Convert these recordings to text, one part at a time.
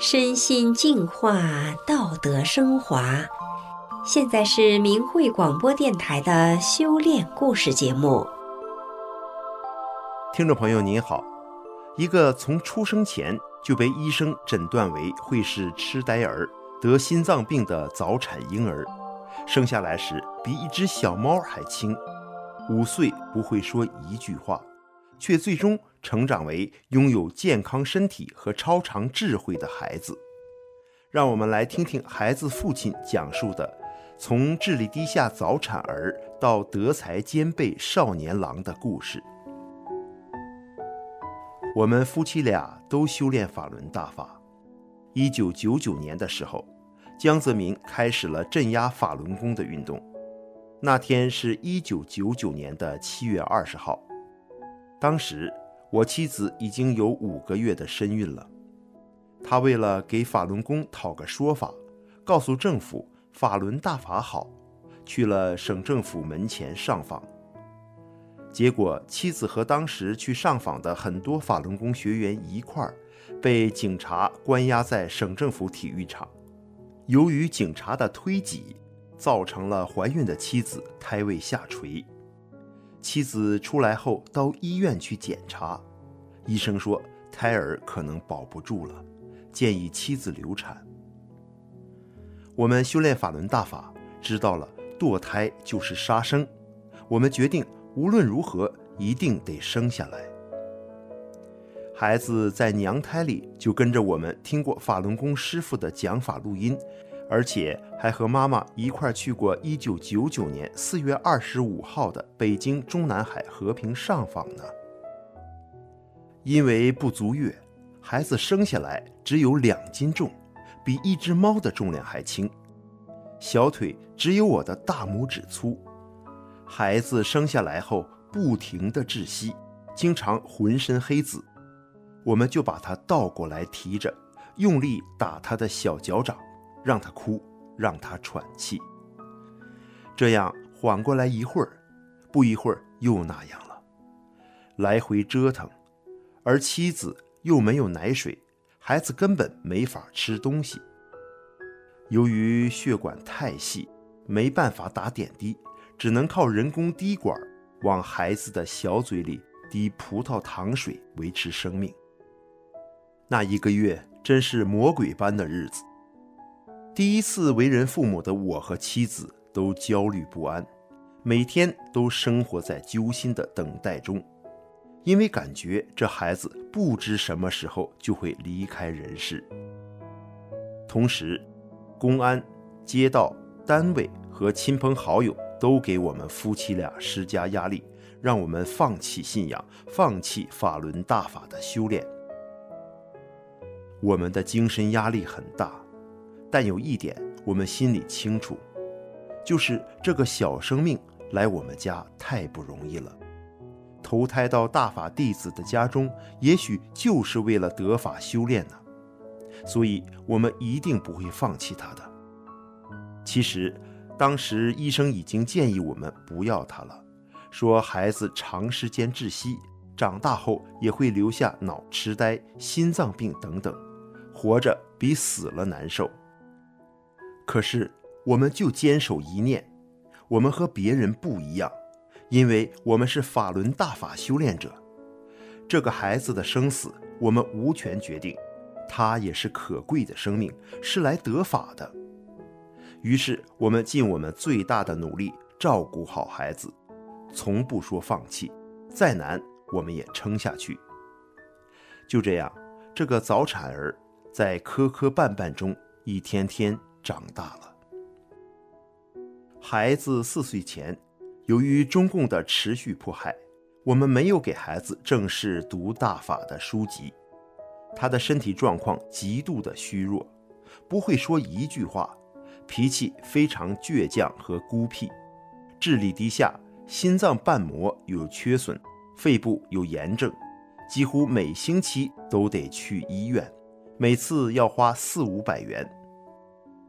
身心净化，道德升华。现在是明慧广播电台的修炼故事节目。听众朋友您好，一个从出生前就被医生诊断为会是痴呆儿、得心脏病的早产婴儿，生下来时比一只小猫还轻，五岁不会说一句话，却最终。成长为拥有健康身体和超常智慧的孩子，让我们来听听孩子父亲讲述的从智力低下早产儿到德才兼备少年郎的故事。我们夫妻俩都修炼法轮大法。一九九九年的时候，江泽民开始了镇压法轮功的运动。那天是一九九九年的七月二十号，当时。我妻子已经有五个月的身孕了，她为了给法轮功讨个说法，告诉政府法轮大法好，去了省政府门前上访。结果，妻子和当时去上访的很多法轮功学员一块儿，被警察关押在省政府体育场。由于警察的推挤，造成了怀孕的妻子胎位下垂。妻子出来后到医院去检查，医生说胎儿可能保不住了，建议妻子流产。我们修炼法轮大法，知道了堕胎就是杀生，我们决定无论如何一定得生下来。孩子在娘胎里就跟着我们听过法轮功师傅的讲法录音。而且还和妈妈一块去过1999年4月25号的北京中南海和平上访呢。因为不足月，孩子生下来只有两斤重，比一只猫的重量还轻，小腿只有我的大拇指粗。孩子生下来后不停地窒息，经常浑身黑紫，我们就把他倒过来提着，用力打他的小脚掌。让他哭，让他喘气，这样缓过来一会儿，不一会儿又那样了，来回折腾，而妻子又没有奶水，孩子根本没法吃东西。由于血管太细，没办法打点滴，只能靠人工滴管往孩子的小嘴里滴葡萄糖水维持生命。那一个月真是魔鬼般的日子。第一次为人父母的我和妻子都焦虑不安，每天都生活在揪心的等待中，因为感觉这孩子不知什么时候就会离开人世。同时，公安、街道、单位和亲朋好友都给我们夫妻俩施加压力，让我们放弃信仰，放弃法轮大法的修炼。我们的精神压力很大。但有一点，我们心里清楚，就是这个小生命来我们家太不容易了，投胎到大法弟子的家中，也许就是为了得法修炼呢。所以，我们一定不会放弃他的。其实，当时医生已经建议我们不要他了，说孩子长时间窒息，长大后也会留下脑痴呆、心脏病等等，活着比死了难受。可是，我们就坚守一念，我们和别人不一样，因为我们是法轮大法修炼者。这个孩子的生死，我们无权决定，他也是可贵的生命，是来得法的。于是，我们尽我们最大的努力照顾好孩子，从不说放弃，再难我们也撑下去。就这样，这个早产儿在磕磕绊绊中一天天。长大了，孩子四岁前，由于中共的持续迫害，我们没有给孩子正式读大法的书籍。他的身体状况极度的虚弱，不会说一句话，脾气非常倔强和孤僻，智力低下，心脏瓣膜有缺损，肺部有炎症，几乎每星期都得去医院，每次要花四五百元。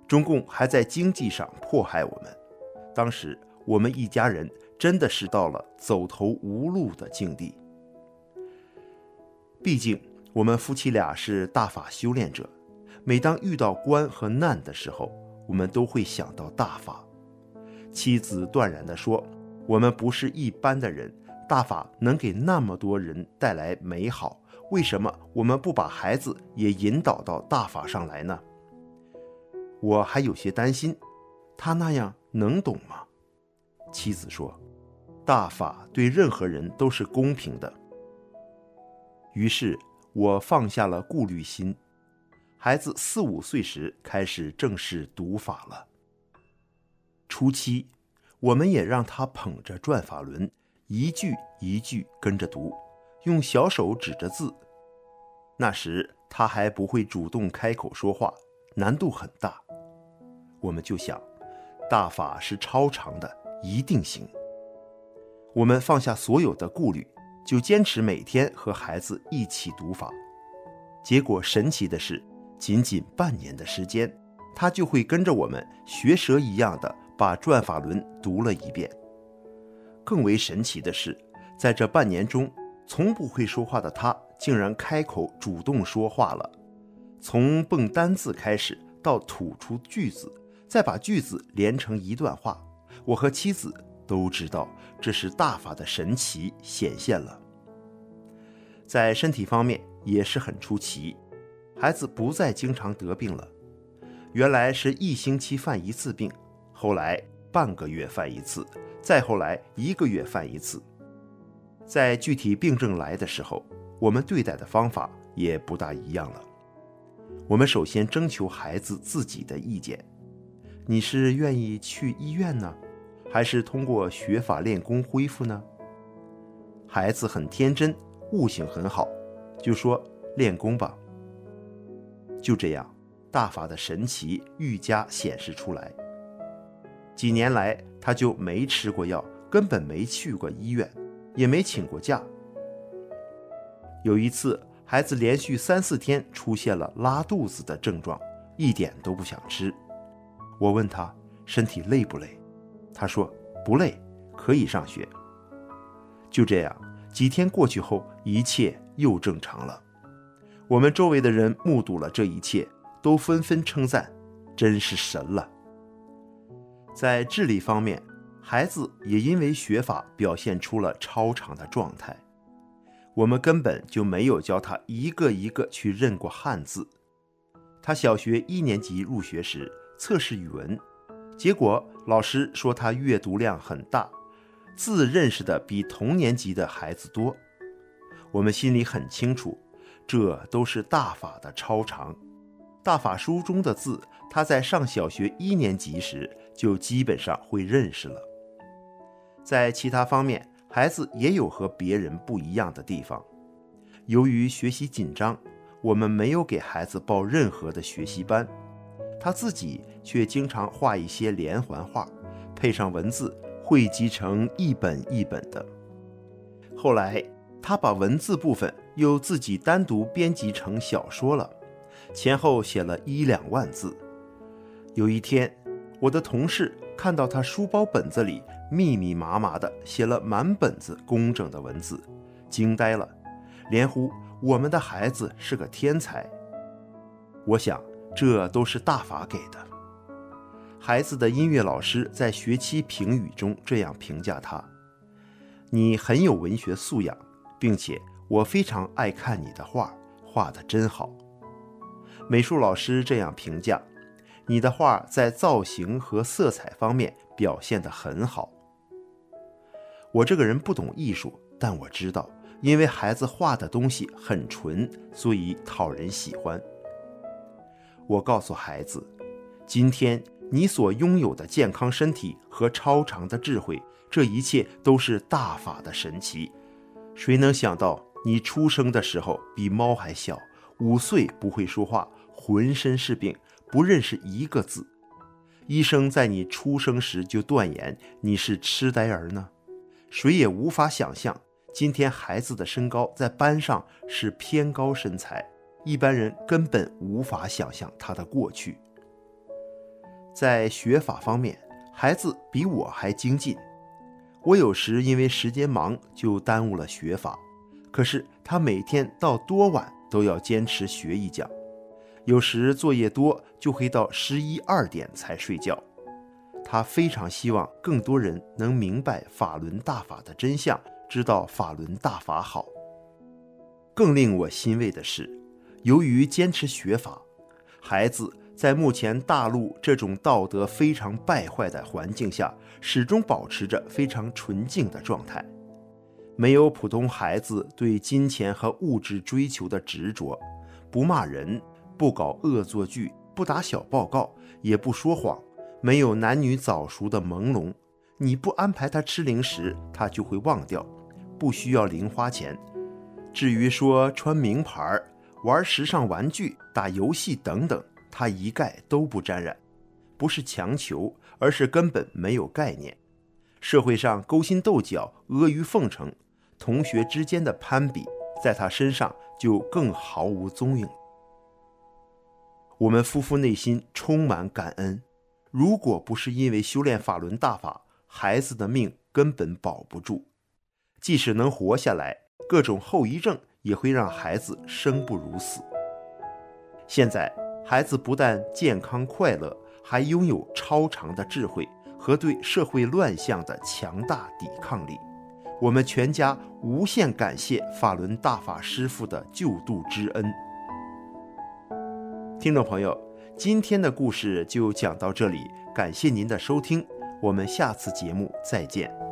中共还在经济上迫害我们，当时我们一家人真的是到了走投无路的境地。毕竟我们夫妻俩是大法修炼者，每当遇到关和难的时候，我们都会想到大法。妻子断然地说：“我们不是一般的人，大法能给那么多人带来美好，为什么我们不把孩子也引导到大法上来呢？”我还有些担心，他那样能懂吗？妻子说：“大法对任何人都是公平的。”于是，我放下了顾虑心。孩子四五岁时开始正式读法了。初期，我们也让他捧着转法轮，一句一句跟着读，用小手指着字。那时他还不会主动开口说话，难度很大。我们就想，大法是超长的，一定行。我们放下所有的顾虑，就坚持每天和孩子一起读法。结果神奇的是，仅仅半年的时间，他就会跟着我们学蛇一样的把转法轮读了一遍。更为神奇的是，在这半年中，从不会说话的他，竟然开口主动说话了。从蹦单字开始，到吐出句子，再把句子连成一段话，我和妻子都知道这是大法的神奇显现了。在身体方面也是很出奇。孩子不再经常得病了，原来是一星期犯一次病，后来半个月犯一次，再后来一个月犯一次。在具体病症来的时候，我们对待的方法也不大一样了。我们首先征求孩子自己的意见：你是愿意去医院呢，还是通过学法练功恢复呢？孩子很天真，悟性很好，就说练功吧。就这样，大法的神奇愈加显示出来。几年来，他就没吃过药，根本没去过医院，也没请过假。有一次，孩子连续三四天出现了拉肚子的症状，一点都不想吃。我问他身体累不累，他说不累，可以上学。就这样，几天过去后，一切又正常了。我们周围的人目睹了这一切，都纷纷称赞：“真是神了。”在智力方面，孩子也因为学法表现出了超常的状态。我们根本就没有教他一个一个去认过汉字。他小学一年级入学时测试语文，结果老师说他阅读量很大，字认识的比同年级的孩子多。我们心里很清楚。这都是大法的超常，大法书中的字，他在上小学一年级时就基本上会认识了。在其他方面，孩子也有和别人不一样的地方。由于学习紧张，我们没有给孩子报任何的学习班，他自己却经常画一些连环画，配上文字，汇集成一本一本的。后来，他把文字部分又自己单独编辑成小说了，前后写了一两万字。有一天，我的同事看到他书包本子里密密麻麻地写了满本子工整的文字，惊呆了，连呼我们的孩子是个天才。我想，这都是大法给的。孩子的音乐老师在学期评语中这样评价他：你很有文学素养。并且我非常爱看你的画，画得真好。美术老师这样评价：你的画在造型和色彩方面表现得很好。我这个人不懂艺术，但我知道，因为孩子画的东西很纯，所以讨人喜欢。我告诉孩子，今天你所拥有的健康身体和超常的智慧，这一切都是大法的神奇。谁能想到你出生的时候比猫还小，五岁不会说话，浑身是病，不认识一个字。医生在你出生时就断言你是痴呆儿呢。谁也无法想象，今天孩子的身高在班上是偏高身材，一般人根本无法想象他的过去。在学法方面，孩子比我还精进。我有时因为时间忙，就耽误了学法。可是他每天到多晚都要坚持学一讲，有时作业多，就会到十一二点才睡觉。他非常希望更多人能明白法轮大法的真相，知道法轮大法好。更令我欣慰的是，由于坚持学法，孩子在目前大陆这种道德非常败坏的环境下，始终保持着非常纯净的状态，没有普通孩子对金钱和物质追求的执着，不骂人，不搞恶作剧，不打小报告，也不说谎。没有男女早熟的朦胧，你不安排他吃零食，他就会忘掉，不需要零花钱。至于说穿名牌儿、玩时尚玩具、打游戏等等，他一概都不沾染。不是强求，而是根本没有概念。社会上勾心斗角、阿谀奉承，同学之间的攀比，在他身上就更毫无踪影。我们夫妇内心充满感恩。如果不是因为修炼法轮大法，孩子的命根本保不住。即使能活下来，各种后遗症也会让孩子生不如死。现在，孩子不但健康快乐，还拥有超长的智慧和对社会乱象的强大抵抗力。我们全家无限感谢法轮大法师父的救度之恩。听众朋友。今天的故事就讲到这里，感谢您的收听，我们下次节目再见。